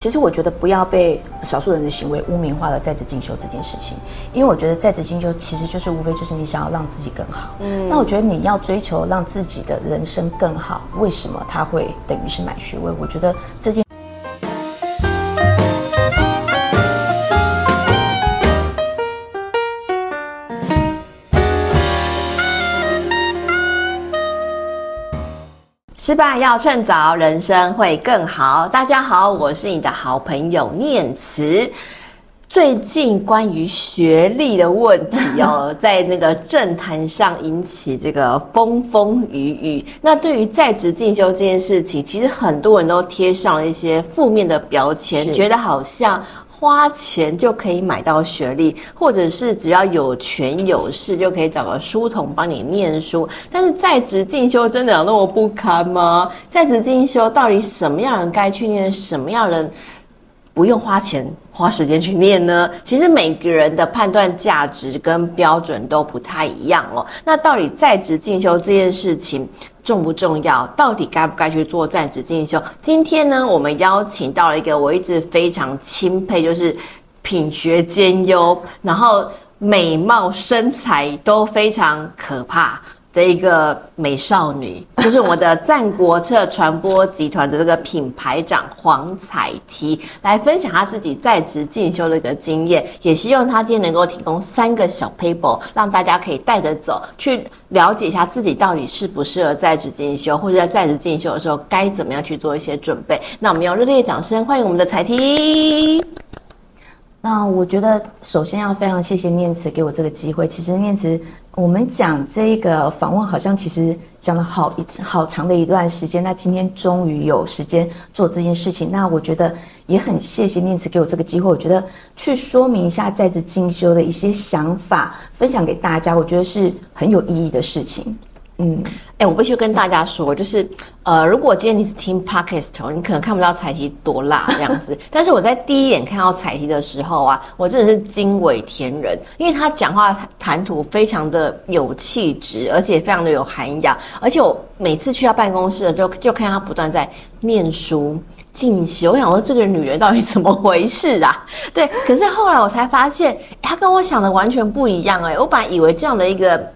其实我觉得不要被少数人的行为污名化了在职进修这件事情，因为我觉得在职进修其实就是无非就是你想要让自己更好。嗯，那我觉得你要追求让自己的人生更好，为什么他会等于是买学位？我觉得这件。失败要趁早，人生会更好。大家好，我是你的好朋友念慈。最近关于学历的问题哦，在那个政坛上引起这个风风雨雨。那对于在职进修这件事情，其实很多人都贴上了一些负面的标签，觉得好像。花钱就可以买到学历，或者是只要有权有势就可以找个书童帮你念书。但是在职进修真的有那么不堪吗？在职进修到底什么样人该去念，什么样人不用花钱花时间去练呢？其实每个人的判断价值跟标准都不太一样哦。那到底在职进修这件事情，重不重要？到底该不该去做在职进修？今天呢，我们邀请到了一个我一直非常钦佩，就是品学兼优，然后美貌身材都非常可怕。的一个美少女，就是我们的战国策传播集团的这个品牌长黄彩缇，来分享她自己在职进修的一个经验，也希望她今天能够提供三个小 paper，，让大家可以带着走，去了解一下自己到底适不适合在职进修，或者在在职进修的时候该怎么样去做一些准备。那我们用热烈掌声欢迎我们的彩缇。那我觉得，首先要非常谢谢念慈给我这个机会。其实念慈，我们讲这个访问，好像其实讲了好一好长的一段时间。那今天终于有时间做这件事情，那我觉得也很谢谢念慈给我这个机会。我觉得去说明一下在职进修的一些想法，分享给大家，我觉得是很有意义的事情。嗯，哎、我必须跟大家说，就是，呃，如果今天你是听 Podcast，你可能看不到彩缇多辣这样子。但是我在第一眼看到彩缇的时候啊，我真的是惊为天人，因为他讲话谈吐非常的有气质，而且非常的有涵养。而且我每次去他办公室的时候，就看他不断在念书进修。我想说，这个女人到底怎么回事啊？对，可是后来我才发现，她跟我想的完全不一样。哎，我本来以为这样的一个。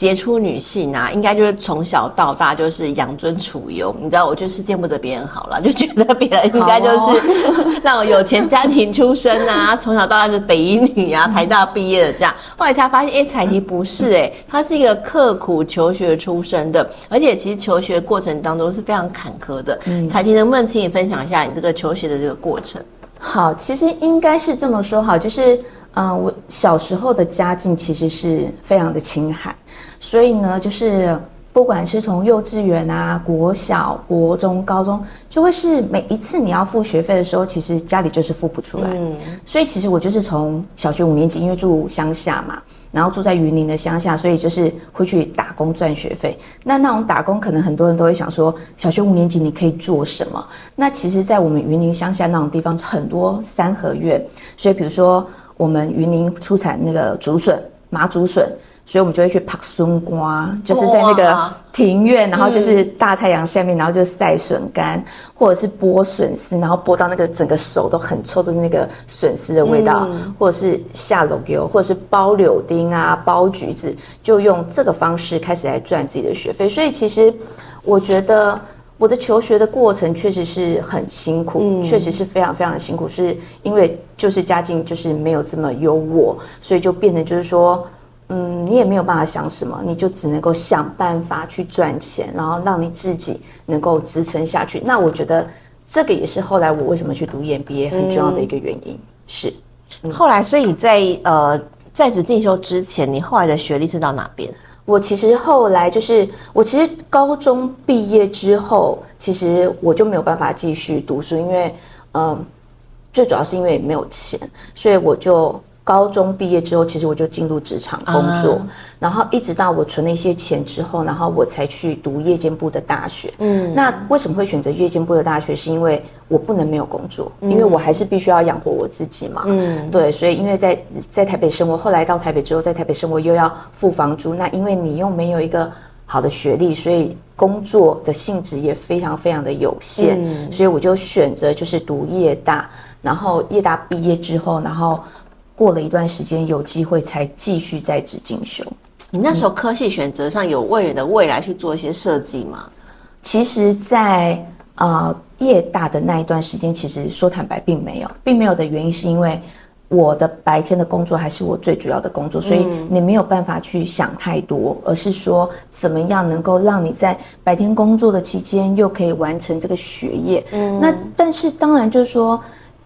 杰出女性啊，应该就是从小到大就是养尊处优，你知道，我就是见不得别人好了，就觉得别人应该就是 那种有钱家庭出身啊，从小到大是北一女啊，台大毕业的这样。后来才发现，哎、欸，采缇不是哎、欸，她是一个刻苦求学出身的，而且其实求学过程当中是非常坎坷的。嗯，采缇能不能请你分享一下你这个求学的这个过程？好，其实应该是这么说，好，就是。嗯，我小时候的家境其实是非常的清寒，所以呢，就是不管是从幼稚园啊、国小、国中、高中，就会是每一次你要付学费的时候，其实家里就是付不出来。嗯，所以其实我就是从小学五年级，因为住乡下嘛，然后住在云林的乡下，所以就是会去打工赚学费。那那种打工，可能很多人都会想说，小学五年级你可以做什么？那其实，在我们云林乡下那种地方，很多三合院，所以比如说。我们云林出产那个竹笋、麻竹笋，所以我们就会去拍笋瓜，就是在那个庭院，然后就是大太阳下面，然后就晒笋干，或者是剥笋丝，然后剥到那个整个手都很臭的那个笋丝的味道，或者是下楼给，或者是包柳丁啊、包橘子，就用这个方式开始来赚自己的学费。所以其实我觉得。我的求学的过程确实是很辛苦，嗯，确实是非常非常的辛苦，是因为就是家境就是没有这么优渥，所以就变成就是说，嗯，你也没有办法想什么，你就只能够想办法去赚钱，然后让你自己能够支撑下去。那我觉得这个也是后来我为什么去读 EMBA 很重要的一个原因。嗯、是、嗯，后来所以在呃在职进修之前，你后来的学历是到哪边？我其实后来就是，我其实高中毕业之后，其实我就没有办法继续读书，因为，嗯，最主要是因为没有钱，所以我就。高中毕业之后，其实我就进入职场工作，啊，然后一直到我存了一些钱之后，然后我才去读夜间部的大学。嗯，那为什么会选择夜间部的大学？是因为我不能没有工作，嗯，因为我还是必须要养活我自己嘛。嗯，对，所以因为在在台北生活，后来到台北之后，在台北生活又要付房租，那因为你又没有一个好的学历，所以工作的性质也非常非常的有限，嗯、所以我就选择就是读夜大，然后夜大毕业之后，然后过了一段时间有机会才继续在职进修。你那时候科系选择上有为你的未来去做一些设计吗？其实在，在呃业大的那一段时间，其实说坦白并没有，并没有的原因是因为。我的白天的工作还是我最主要的工作，所以你没有办法去想太多，而是说怎么样能够让你在白天工作的期间又可以完成这个学业。嗯，那但是当然就是说。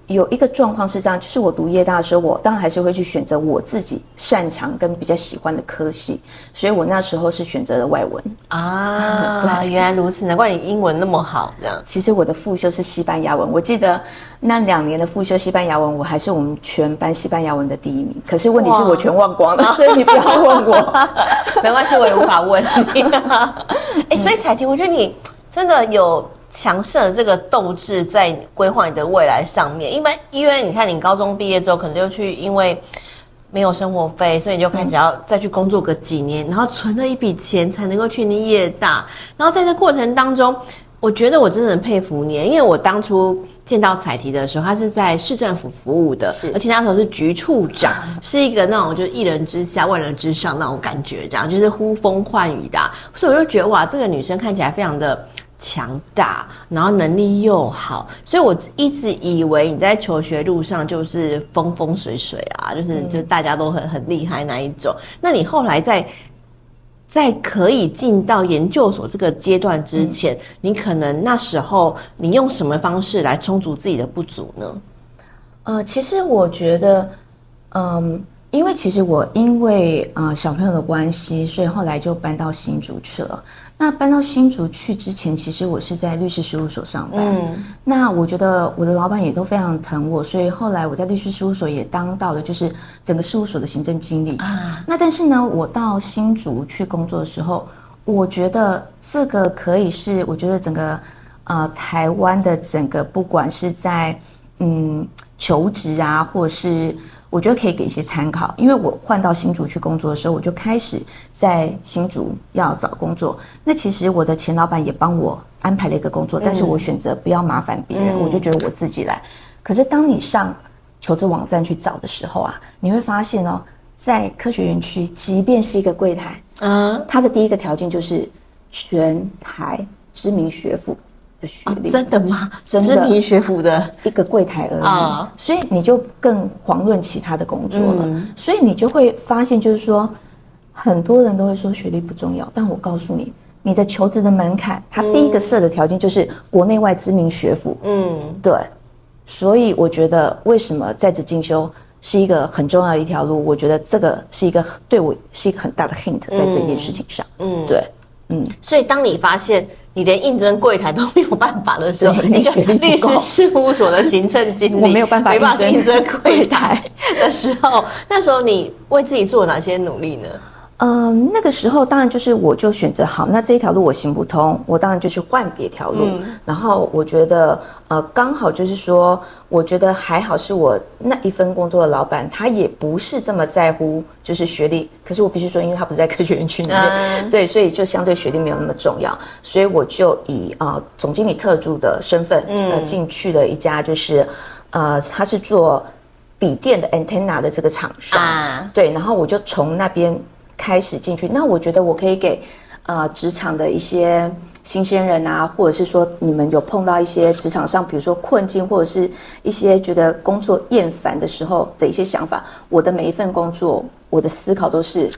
有一个状况是这样，就是我读夜大的时候，我当然还是会去选择我自己擅长跟比较喜欢的科系，所以我那时候是选择了外文啊。对，原来如此，难怪你英文那么好。这样，其实我的副修是西班牙文，我记得那两年的副修西班牙文，我还是我们全班西班牙文的第一名。可是问题是我全忘光了，所以你不要问我，没关系，我也无法问你。哎，所以彩婷，我觉得你真的有。强盛的这个斗志在规划你的未来上面，因为因为你看你高中毕业之后，可能就去因为没有生活费，所以你就开始要再去工作个几年，然后存了一笔钱才能够去念夜大。然后在这过程当中，我觉得我真的很佩服你，因为我当初见到彩缇的时候，他是在市政府服务的，而且那时候是局处长，是一个那种就是一人之下万人之上那种感觉，这样就是呼风唤雨的，所以我就觉得哇，这个女生看起来非常的。强大，然后能力又好，所以我一直以为你在求学路上就是风风水水啊，就是就大家都很很厉害那一种。那你后来在在可以进到研究所这个阶段之前，嗯、你可能那时候你用什么方式来充足自己的不足呢？呃，其实我觉得，嗯，因为其实我因为呃小朋友的关系，所以后来就搬到新竹去了。那搬到新竹去之前，其实我是在律师事务所上班。嗯，那我觉得我的老板也都非常疼我，所以后来我在律师事务所也当到了就是整个事务所的行政经理。啊，那但是呢，我到新竹去工作的时候，我觉得这个可以是我觉得整个呃台湾的整个不管是在嗯求职啊，或者是。我觉得可以给一些参考，因为我换到新竹去工作的时候，我就开始在新竹要找工作。那其实我的前老板也帮我安排了一个工作，但是我选择不要麻烦别人，嗯、我就觉得我自己来。可是当你上求职网站去找的时候啊，你会发现哦，在科学园区，即便是一个柜台，嗯，它的第一个条件就是全台知名学府。学历、啊、真的吗？真的，知名学府的一个柜台而已，啊、所以你就更遑论其他的工作了。嗯、所以你就会发现，就是说，很多人都会说学历不重要，但我告诉你，你的求职的门槛，它第一个设的条件就是国内外知名学府。嗯，对。所以我觉得，为什么在职进修是一个很重要的一条路？我觉得这个是一个对我是一个很大的 hint，在这件事情上。嗯，对。嗯，所以当你发现你连应征柜台都没有办法的时候，一个律师事务所的行政经理，我没有办法应征柜台的时候，那时候你为自己做了哪些努力呢？嗯，那个时候当然就是我就选择好，那这一条路我行不通，我当然就去换别条路。嗯、然后我觉得呃刚好就是说，我觉得还好是我那一份工作的老板，他也不是这么在乎就是学历。可是我必须说，因为他不是在科学园区里面，嗯、对，所以就相对学历没有那么重要。所以我就以啊、呃、总经理特助的身份，嗯、呃，进去了一家就是呃他是做笔电的 antenna 的这个厂商，啊、对，然后我就从那边。开始进去，那我觉得我可以给，呃，职场的一些新鲜人啊，或者是说你们有碰到一些职场上，比如说困境，或者是一些觉得工作厌烦的时候的一些想法。我的每一份工作，我的思考都是，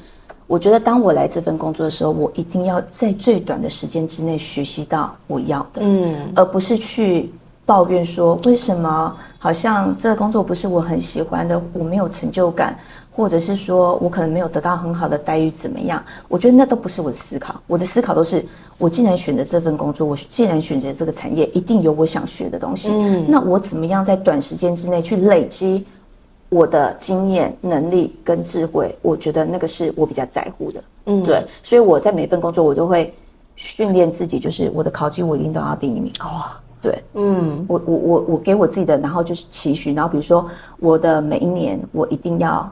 我觉得当我来这份工作的时候，我一定要在最短的时间之内学习到我要的，嗯，而不是去抱怨说为什么好像这个工作不是我很喜欢的，我没有成就感。或者是说我可能没有得到很好的待遇，怎么样？我觉得那都不是我的思考。我的思考都是，我既然选择这份工作，我既然选择这个产业，一定有我想学的东西。嗯，那我怎么样在短时间之内去累积我的经验、能力跟智慧？我觉得那个是我比较在乎的。嗯，对，所以我在每份工作，我都会训练自己，就是我的考绩我一定都要第一名。哦，对，嗯，我我我我给我自己的，然后就是期许，然后比如说我的每一年，我一定要。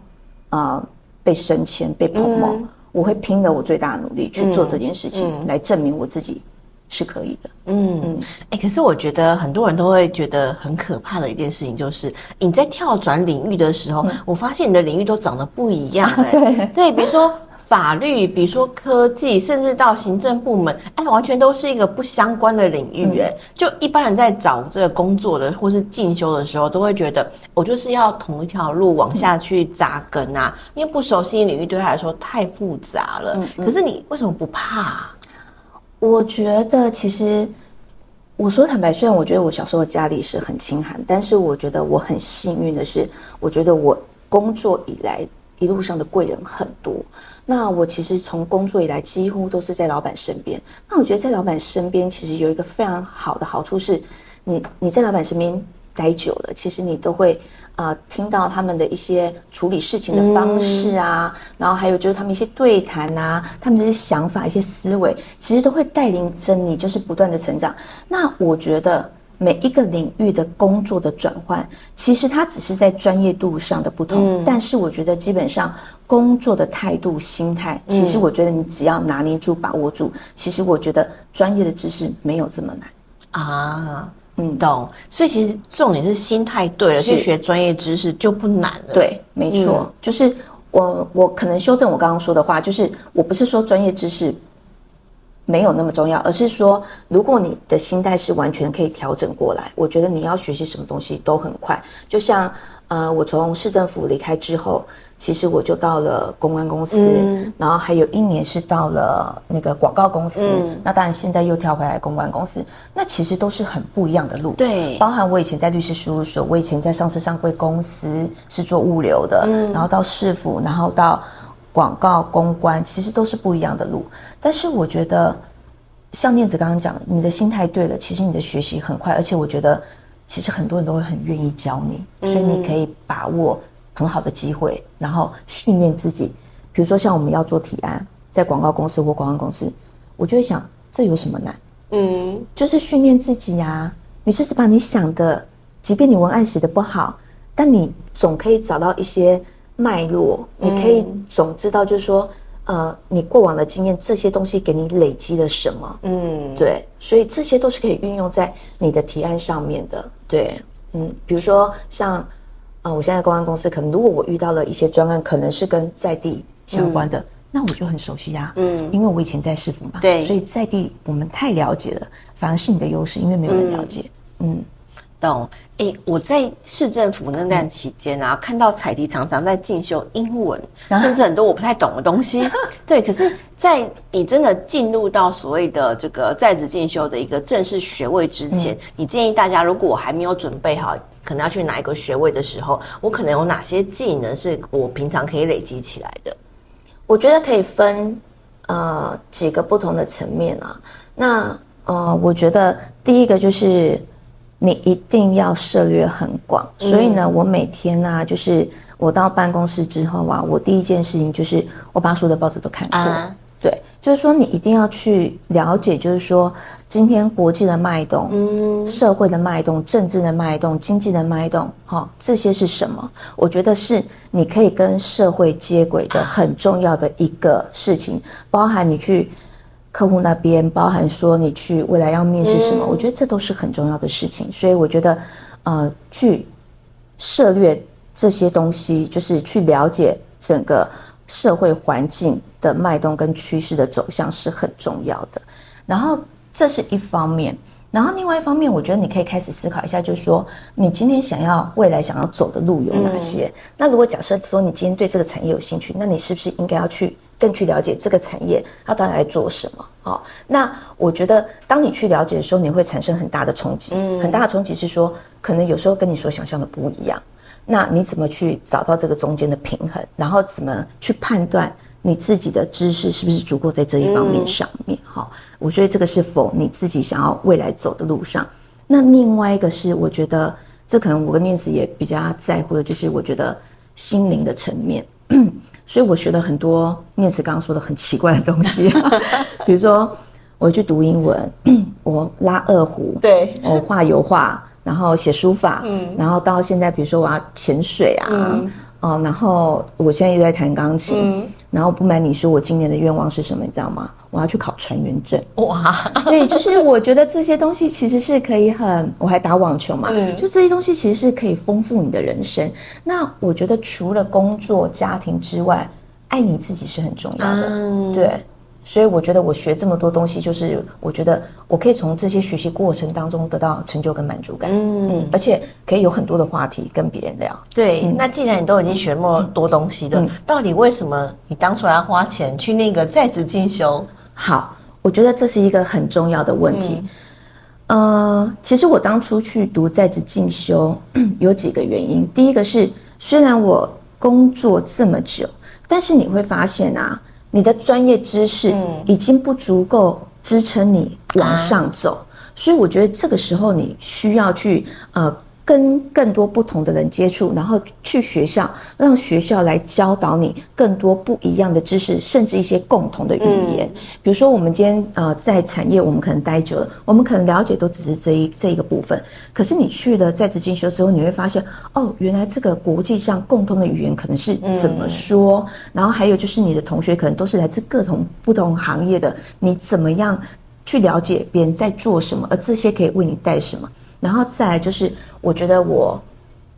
啊、呃，被升迁、被 promote，、嗯、我会拼了我最大的努力去做这件事情，来证明我自己是可以的。嗯嗯，哎、欸，可是我觉得很多人都会觉得很可怕的一件事情，就是你在跳转领域的时候，嗯、我发现你的领域都长得不一样。对，对，比如说。法律，比如说科技，甚至到行政部门，哎，完全都是一个不相关的领域，哎、嗯，就一般人在找这个工作的或是进修的时候，都会觉得我就是要同一条路往下去扎根啊，嗯、因为不熟悉领域对他来说太复杂了。可是你为什么不怕、啊？我觉得其实我说坦白，虽然我觉得我小时候家里是很清寒，但是我觉得我很幸运的是，我觉得我工作以来一路上的贵人很多。那我其实从工作以来，几乎都是在老板身边。那我觉得在老板身边，其实有一个非常好的好处是，你你在老板身边待久了，其实你都会呃听到他们的一些处理事情的方式啊，嗯、然后还有就是他们一些对谈啊，他们的一些想法、一些思维，其实都会带领着你，就是不断的成长。那我觉得。每一个领域的工作的转换，其实它只是在专业度上的不同，嗯、但是我觉得基本上工作的态度、心态，其实我觉得你只要拿捏住、把握住，嗯、其实我觉得专业的知识没有这么难啊。嗯，懂。所以其实重点是心态对了，去学专业知识就不难了。对，没错，嗯、就是我我可能修正我刚刚说的话，就是我不是说专业知识。没有那么重要，而是说，如果你的心态是完全可以调整过来，我觉得你要学习什么东西都很快。就像，呃，我从市政府离开之后，其实我就到了公关公司，嗯、然后还有一年是到了那个广告公司。嗯、那当然现在又跳回来公关公司，那其实都是很不一样的路。对，包含我以前在律师事务所，我以前在上市上柜公司是做物流的，嗯、然后到市府，然后到。广告公关其实都是不一样的路，但是我觉得，像念子刚刚讲的，你的心态对了，其实你的学习很快，而且我觉得，其实很多人都会很愿意教你，所以你可以把握很好的机会，然后训练自己。比如说像我们要做提案，在广告公司或广告公司，我就会想，这有什么难？嗯，就是训练自己呀、啊。你就是把你想的，即便你文案写的不好，但你总可以找到一些。脉络，你可以总知道，就是说，嗯、呃，你过往的经验，这些东西给你累积了什么？嗯，对，所以这些都是可以运用在你的提案上面的。对，嗯，比如说像，呃，我现在公安公司，可能如果我遇到了一些专案，可能是跟在地相关的，嗯、那我就很熟悉呀、啊。嗯，因为我以前在市府嘛，对，所以在地我们太了解了，反而是你的优势，因为没有人了解。嗯。嗯懂，哎，我在市政府那段期间啊，嗯、看到彩迪常常在进修英文，啊、甚至很多我不太懂的东西。对，可是，在你真的进入到所谓的这个在职进修的一个正式学位之前，嗯、你建议大家，如果我还没有准备好，可能要去哪一个学位的时候，我可能有哪些技能是我平常可以累积起来的？我觉得可以分呃几个不同的层面啊。那呃，我觉得第一个就是。你一定要涉略很广，所以呢，我每天呢、啊，就是我到办公室之后啊，我第一件事情就是我把所有的报纸都看过。啊、对，就是说你一定要去了解，就是说今天国际的脉动、嗯，社会的脉动、政治的脉动、经济的脉动，哈、哦，这些是什么？我觉得是你可以跟社会接轨的很重要的一个事情，包含你去。客户那边包含说你去未来要面试什么，嗯、我觉得这都是很重要的事情。所以我觉得，呃，去涉略这些东西，就是去了解整个社会环境的脉动跟趋势的走向是很重要的。然后这是一方面，然后另外一方面，我觉得你可以开始思考一下，就是说你今天想要未来想要走的路有哪些？嗯、那如果假设说你今天对这个产业有兴趣，那你是不是应该要去？更去了解这个产业，它到底在做什么？哦，那我觉得，当你去了解的时候，你会产生很大的冲击。嗯，很大的冲击是说，可能有时候跟你所想象的不一样。那你怎么去找到这个中间的平衡？然后怎么去判断你自己的知识是不是足够在这一方面上面？哈、我觉得这个是否你自己想要未来走的路上。那另外一个是，我觉得这可能我跟念慈也比较在乎的，就是我觉得心灵的层面。所以我学了很多念慈刚刚说的很奇怪的东西，比如说我去读英文，我拉二胡，对，我画油画，然后写书法，嗯，然后到现在，比如说我要潜水啊，嗯、哦，然后我现在又在弹钢琴，嗯、然后不瞒你说，我今年的愿望是什么？你知道吗？我要去考船员证。哇，对，就是我觉得这些东西其实是可以很，我还打网球嘛，嗯，就这些东西其实是可以丰富你的人生。那我觉得除了工作、家庭之外，爱你自己是很重要的，嗯，对。所以我觉得我学这么多东西，就是我觉得我可以从这些学习过程当中得到成就跟满足感，嗯嗯，而且可以有很多的话题跟别人聊。对，嗯、那既然你都已经学那么多东西了，嗯、到底为什么你当初要花钱去那个在职进修？好，我觉得这是一个很重要的问题。嗯、呃，其实我当初去读在职进修 有几个原因。第一个是，虽然我工作这么久，但是你会发现啊。你的专业知识已经不足够支撑你往上走，嗯、所以我觉得这个时候你需要去呃。跟更多不同的人接触，然后去学校，让学校来教导你更多不一样的知识，甚至一些共同的语言。嗯、比如说，我们今天呃在产业，我们可能待久了，我们可能了解都只是这一这一个部分。可是你去了在职进修之后，你会发现，哦，原来这个国际上共通的语言可能是怎么说。嗯、然后还有就是你的同学可能都是来自各种不同行业的，你怎么样去了解别人在做什么，而这些可以为你带什么？然后再来就是，我觉得我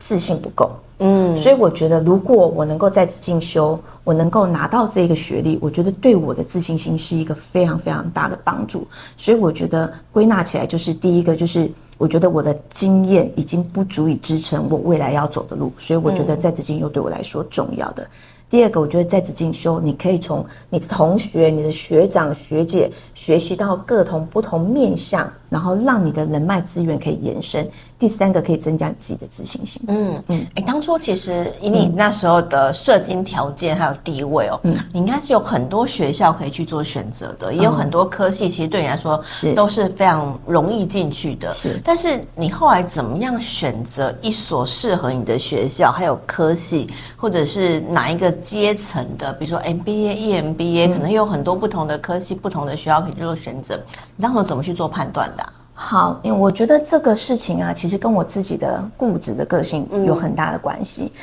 自信不够，嗯，所以我觉得如果我能够在职进修，我能够拿到这个学历，我觉得对我的自信心是一个非常非常大的帮助。所以我觉得归纳起来就是，第一个就是，我觉得我的经验已经不足以支撑我未来要走的路，所以我觉得在职进修对我来说重要的。第二个，我觉得在职进修，你可以从你的同学、你的学长、学姐学习到各同不同面向，然后让你的人脉资源可以延伸。第三个，可以增加你自己的自信心。嗯嗯，哎，当初其实以你那时候的社经条件还有地位哦，嗯，你应该是有很多学校可以去做选择的，也有很多科系，其实对你来说是都是非常容易进去的。是，但是你后来怎么样选择一所适合你的学校，还有科系，或者是哪一个？阶层的，比如说 MBA、EMBA，可能有很多不同的科系、嗯、不同的学校可以做选择。你当时怎么去做判断的、啊？好，因为我觉得这个事情啊，其实跟我自己的固执的个性有很大的关系。嗯、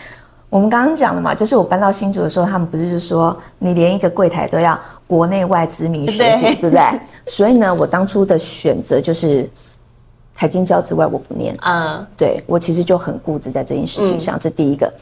我们刚刚讲了嘛，就是我搬到新竹的时候，他们不是就说你连一个柜台都要国内外知名学府，对，不对？所以呢，我当初的选择就是台经教之外我不念。嗯，对，我其实就很固执在这件事情上，嗯、这第一个。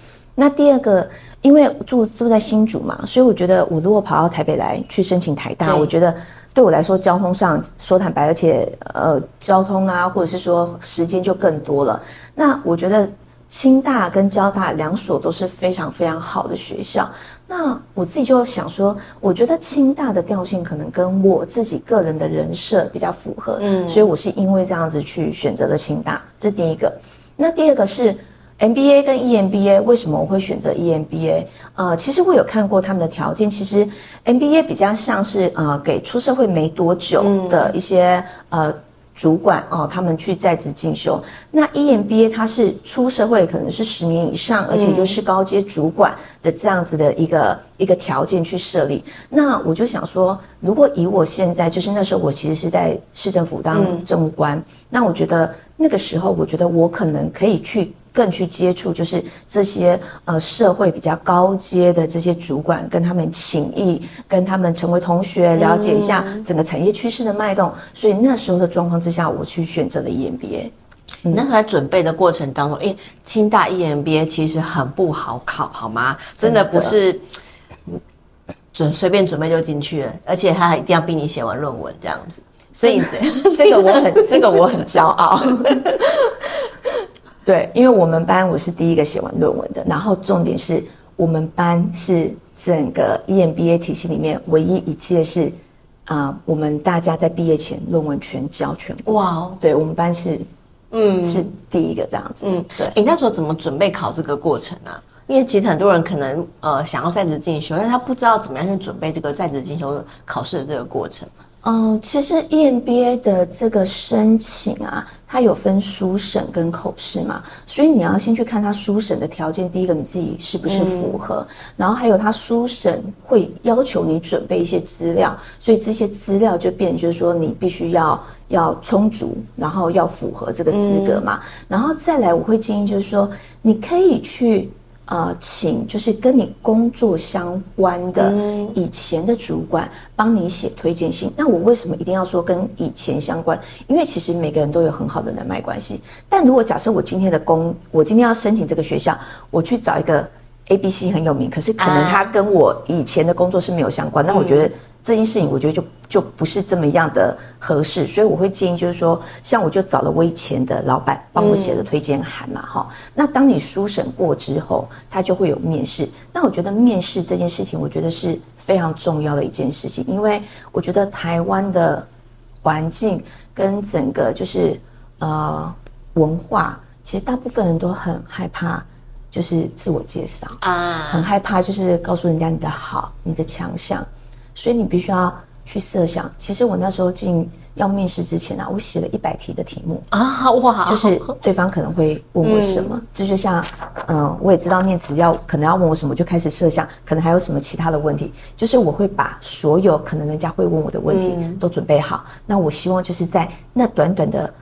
那第二个，因为住住在新竹嘛，所以我觉得我如果跑到台北来去申请台大，我觉得对我来说交通上说坦白，而且呃交通啊，或者是说时间就更多了。那我觉得清大跟交大两所都是非常非常好的学校。那我自己就想说，我觉得清大的调性可能跟我自己个人的人设比较符合，嗯，所以我是因为这样子去选择了清大，这第一个。那第二个是。MBA 跟 EMBA 为什么我会选择 EMBA？呃，其实我有看过他们的条件。其实 MBA 比较像是呃给出社会没多久的一些、嗯、呃主管哦、呃，他们去在职进修。那 EMBA 它是出社会可能是十年以上，而且又是高阶主管的这样子的一个、嗯、一个条件去设立。那我就想说，如果以我现在就是那时候我其实是在市政府当政务官，嗯、那我觉得那个时候我觉得我可能可以去。更去接触，就是这些呃社会比较高阶的这些主管，跟他们请益，跟他们成为同学，了解一下整个产业趋势的脉动。嗯、所以那时候的状况之下，我去选择了 EMBA。你、那在准备的过程当中，诶，清大 EMBA 其实很不好考，好吗？真的不是准随便准备就进去了，而且他还一定要逼你写完论文这样子。所以 这个我很 这个我很骄傲。对，因为我们班我是第一个写完论文的，然后重点是我们班是整个 EMBA 体系里面唯一一届是，啊、呃，我们大家在毕业前论文全交全部。哇哦，对我们班是，嗯，是第一个这样子。嗯，对。你那时候怎么准备考这个过程啊？因为其实很多人可能呃想要在职进修，但是他不知道怎么样去准备这个在职进修考试的这个过程。嗯，其实 EMBA 的这个申请啊，它有分书审跟口试嘛，所以你要先去看它书审的条件。第一个，你自己是不是符合？嗯、然后还有它书审会要求你准备一些资料，所以这些资料就变就是说你必须要要充足，然后要符合这个资格嘛。嗯、然后再来，我会建议就是说，你可以去呃，请就是跟你工作相关的以前的主管帮你写推荐信。那我为什么一定要说跟以前相关？因为其实每个人都有很好的人脉关系。但如果假设我今天的工，我今天要申请这个学校，我去找一个 A、B、C 很有名，可是可能他跟我以前的工作是没有相关，那我觉得。这件事情我觉得就就不是这么样的合适，所以我会建议就是说，像我就找了我以前的老板帮我写的推荐函嘛，哈、嗯。那当你书审过之后，他就会有面试。那我觉得面试这件事情，我觉得是非常重要的一件事情，因为我觉得台湾的环境跟整个就是呃文化，其实大部分人都很害怕，就是自我介绍啊，很害怕就是告诉人家你的好、你的强项。所以你必须要去设想。其实我那时候进要面试之前啊，我写了一百题的题目啊，哇！就是对方可能会问我什么，这、嗯、就像，嗯、呃，我也知道念慈要可能要问我什么，就开始设想，可能还有什么其他的问题。就是我会把所有可能人家会问我的问题都准备好。嗯、那我希望就是在那短短的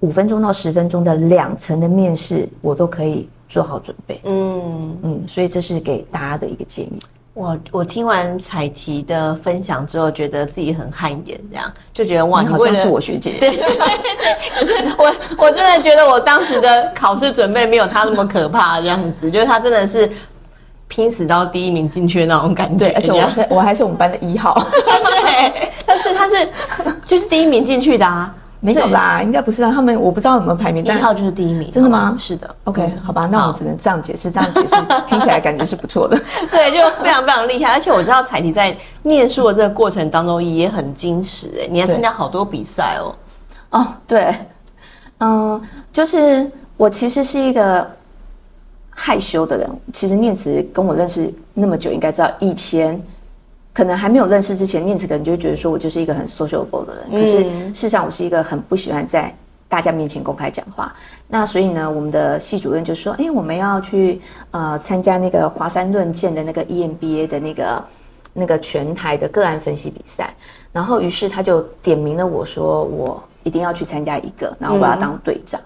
五分钟到十分钟的两层的面试，我都可以做好准备。嗯嗯，所以这是给大家的一个建议。我我听完彩缇的分享之后，觉得自己很汗颜，这样就觉得哇，你好像是我学姐。对对对，可是我我真的觉得我当时的考试准备没有他那么可怕，这样子，就是他真的是拼死到第一名进去的那种感觉。对，而且我是我还是我们班的一号。对，但是他是就是第一名进去的啊。没有啦，应该不是啊。他们我不知道有没有排名，一号就是第一名。真的吗？是的。OK，好吧，那我只能这样解释，这样解释 听起来感觉是不错的。对，就非常非常厉害。而且我知道采缇在念书的这个过程当中也很精实诶，你还参加好多比赛哦。哦，对，嗯，就是我其实是一个害羞的人。其实念慈跟我认识那么久，应该知道以前。可能还没有认识之前，念慈可能就会觉得说我就是一个很 sociable 的人。可是事实上，我是一个很不喜欢在大家面前公开讲话。那所以呢，我们的系主任就说：“哎，我们要去呃参加那个华山论剑的那个 EMBA 的那个那个全台的个案分析比赛。”然后于是他就点名了我说：“我一定要去参加一个，然后我要当队长。”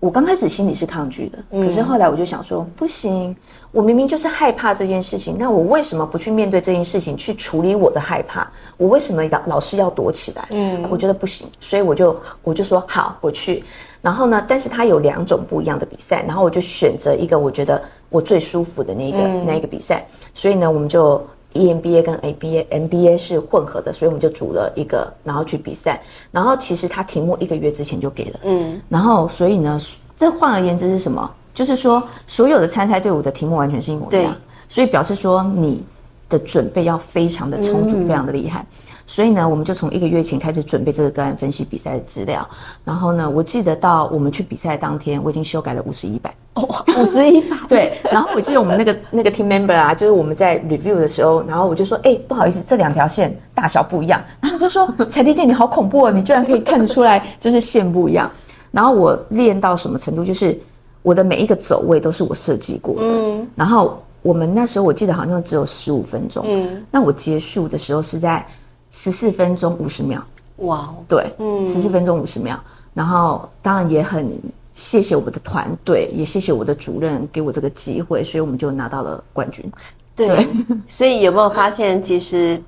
我刚开始心里是抗拒的，可是后来我就想说，不行，我明明就是害怕这件事情，那我为什么不去面对这件事情，去处理我的害怕？我为什么老老是要躲起来？嗯，我觉得不行，所以我就我就说好，我去。然后呢，但是它有两种不一样的比赛，然后我就选择一个我觉得我最舒服的那个、嗯、那一个比赛。所以呢，我们就。EMBA 跟 ABA、MBA 是混合的，所以我们就组了一个，然后去比赛。然后其实他题目一个月之前就给了，嗯。然后所以呢，这换而言之是什么？就是说所有的参赛队伍的题目完全是一模一样，所以表示说你的准备要非常的充足，嗯、非常的厉害。所以呢，我们就从一个月前开始准备这个个案分析比赛的资料。然后呢，我记得到我们去比赛当天，我已经修改了五十一版。哦，五十一版。对。然后我记得我们那个那个 team member 啊，就是我们在 review 的时候，然后我就说：“哎，不好意思，这两条线大小不一样。”然后我就说：“采缇姐，你好恐怖哦，你居然可以看得出来，就是线不一样。”然后我练到什么程度？就是我的每一个走位都是我设计过的。嗯。然后我们那时候我记得好像只有十五分钟。嗯。那我结束的时候是在。十四分钟五十秒，哇 Wow，对，嗯，十四分钟五十秒，然后当然也很谢谢我们的团队，也谢谢我的主任给我这个机会，所以我们就拿到了冠军。对，对所以有没有发现，其实，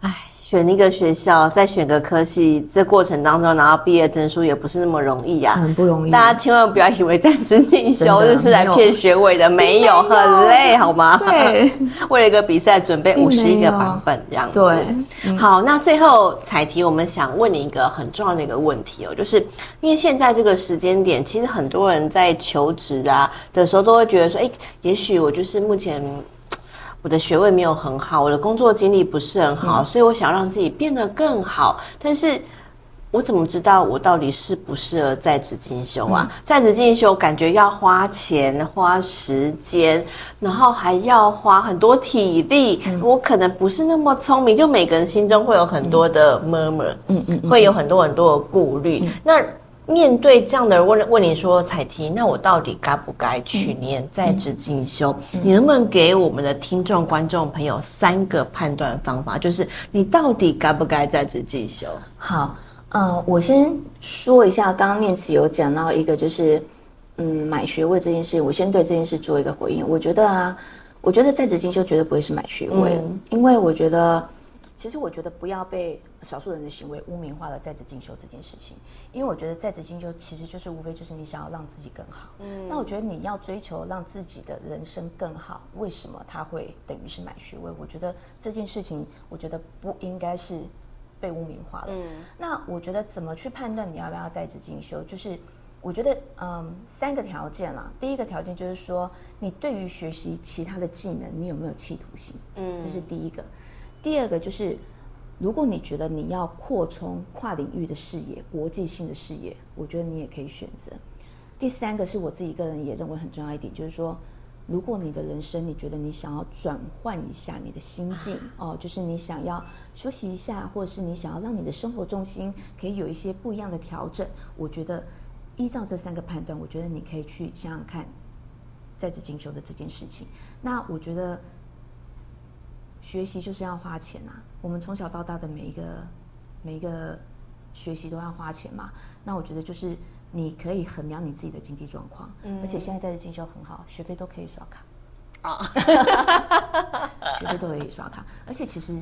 唉。选一个学校，再选个科系，这过程当中拿到毕业证书也不是那么容易呀、啊，很不容易。大家千万不要以为在职进修就是来骗学位的，没有，很累，好吗？对，为了一个比赛准备五十一个版本这样子。对，嗯、好，那最后彩题，我们想问你一个很重要的一个问题哦，就是因为现在这个时间点，其实很多人在求职啊的时候都会觉得说，哎，也许我就是目前。我的学位没有很好，我的工作经历不是很好，嗯、所以我想让自己变得更好。但是，我怎么知道我到底适不适合在职进修啊？嗯、在职进修感觉要花钱、花时间，然后还要花很多体力。嗯、我可能不是那么聪明，就每个人心中会有很多的 murmur，嗯嗯，会有很多很多的顾虑。嗯、那面对这样的人问问你说，彩缇，那我到底该不该去念在职进修？你能不能给我们的听众、观众朋友三个判断方法？就是你到底该不该在职进修？好，呃，我先说一下，刚刚念慈有讲到一个，就是嗯买学位这件事，我先对这件事做一个回应。我觉得啊，我觉得在职进修绝对不会是买学位，嗯、因为我觉得。其实我觉得不要被少数人的行为污名化了在职进修这件事情，因为我觉得在职进修其实就是无非就是你想要让自己更好。嗯，那我觉得你要追求让自己的人生更好，为什么他会等于是买学位？我觉得这件事情，我觉得不应该是被污名化了。嗯，那我觉得怎么去判断你要不要在职进修？就是我觉得嗯三个条件啦。第一个条件就是说你对于学习其他的技能你有没有企图心？嗯，这是第一个。第二个就是，如果你觉得你要扩充跨领域的视野、国际性的视野，我觉得你也可以选择。第三个是我自己个人也认为很重要一点，就是说，如果你的人生你觉得你想要转换一下你的心境哦，就是你想要休息一下，或者是你想要让你的生活重心可以有一些不一样的调整，我觉得依照这三个判断，我觉得你可以去想想看，在职进修的这件事情。那我觉得。学习就是要花钱呐、啊，我们从小到大的每一个每一个学习都要花钱嘛。那我觉得就是你可以衡量你自己的经济状况，嗯，而且现在在的进修很好，学费都可以刷卡啊，学费都可以刷卡，而且其实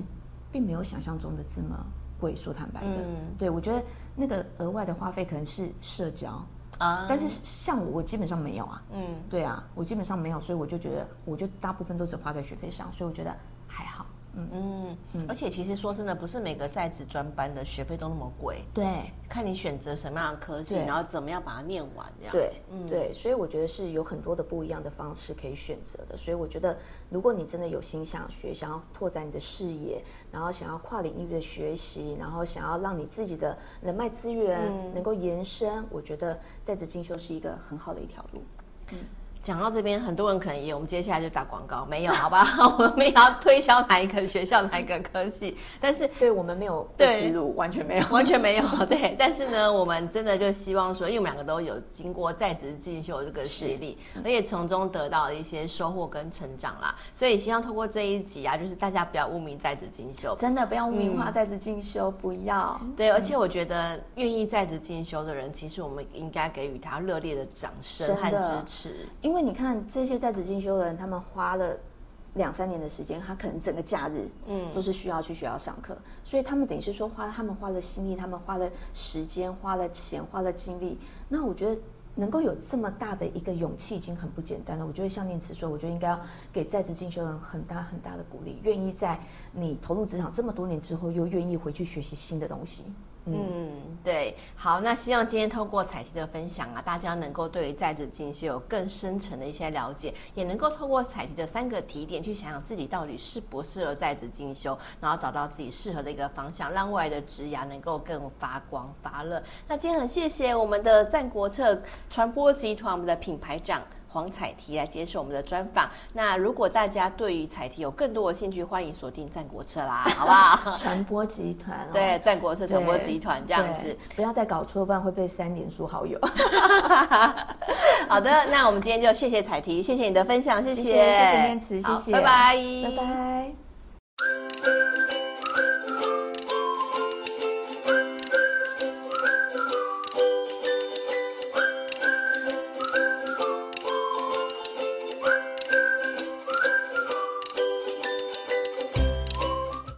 并没有想象中的这么贵。说坦白的，嗯、对我觉得那个额外的花费可能是社交啊，但是像我，我基本上没有啊，嗯，对啊，我基本上没有，所以我就觉得，我就大部分都只花在学费上，所以我觉得。还好，嗯。嗯。嗯，而且其实说真的，不是每个在职专班的学费都那么贵，对，看你选择什么样的科系，然后怎么样把它念完，这样，对，嗯。对，所以我觉得是有很多的不一样的方式可以选择的，所以我觉得，如果你真的有心想学，想要拓展你的视野，然后想要跨领域的学习，然后想要让你自己的人脉资源能够延伸，嗯、我觉得在职进修是一个很好的一条路，嗯。讲到这边，很多人可能以为我们接下来就打广告，没有，好吧？我们也要推销哪一个学校、哪一个科系，但是对我们没有对，完全没有，完全没有。对，但是呢，我们真的就希望说，因为我们两个都有经过在职进修这个洗礼，而且从中得到了一些收获跟成长啦，所以希望透过这一集啊，就是大家不要污名在职进修，真的不要污名化在职进修，不要。对，而且我觉得愿意在职进修的人，其实我们应该给予他热烈的掌声和支持，因为。因为你看这些在职进修的人，他们花了两三年的时间，他可能整个假日，嗯，都是需要去学校上课，嗯、所以他们等于是说花，他们花了心力，他们花了时间，花了钱，花了精力。那我觉得能够有这么大的一个勇气，已经很不简单了。我觉得像念慈说，我觉得应该要给在职进修的人很大很大的鼓励，愿意在你投入职场这么多年之后，又愿意回去学习新的东西。嗯，对，好，那希望今天透过采缇的分享啊，大家能够对于在职进修有更深层的一些了解，也能够透过采缇的三个提点去想想自己到底适不适合在职进修，然后找到自己适合的一个方向，让未来的职涯能够更发光发热。那今天很谢谢我们的战国策传播集团我们的品牌长。黄彩缇来接受我们的专访。那如果大家对于彩缇有更多的兴趣，欢迎锁定战国策啦，好不好？传播集团、哦，对，战国策传播集团这样子，不要再搞错，不然会被删脸书好友。好的，那我们今天就谢谢彩缇，谢谢你的分享，谢谢，谢谢念慈，谢谢，拜拜，拜拜。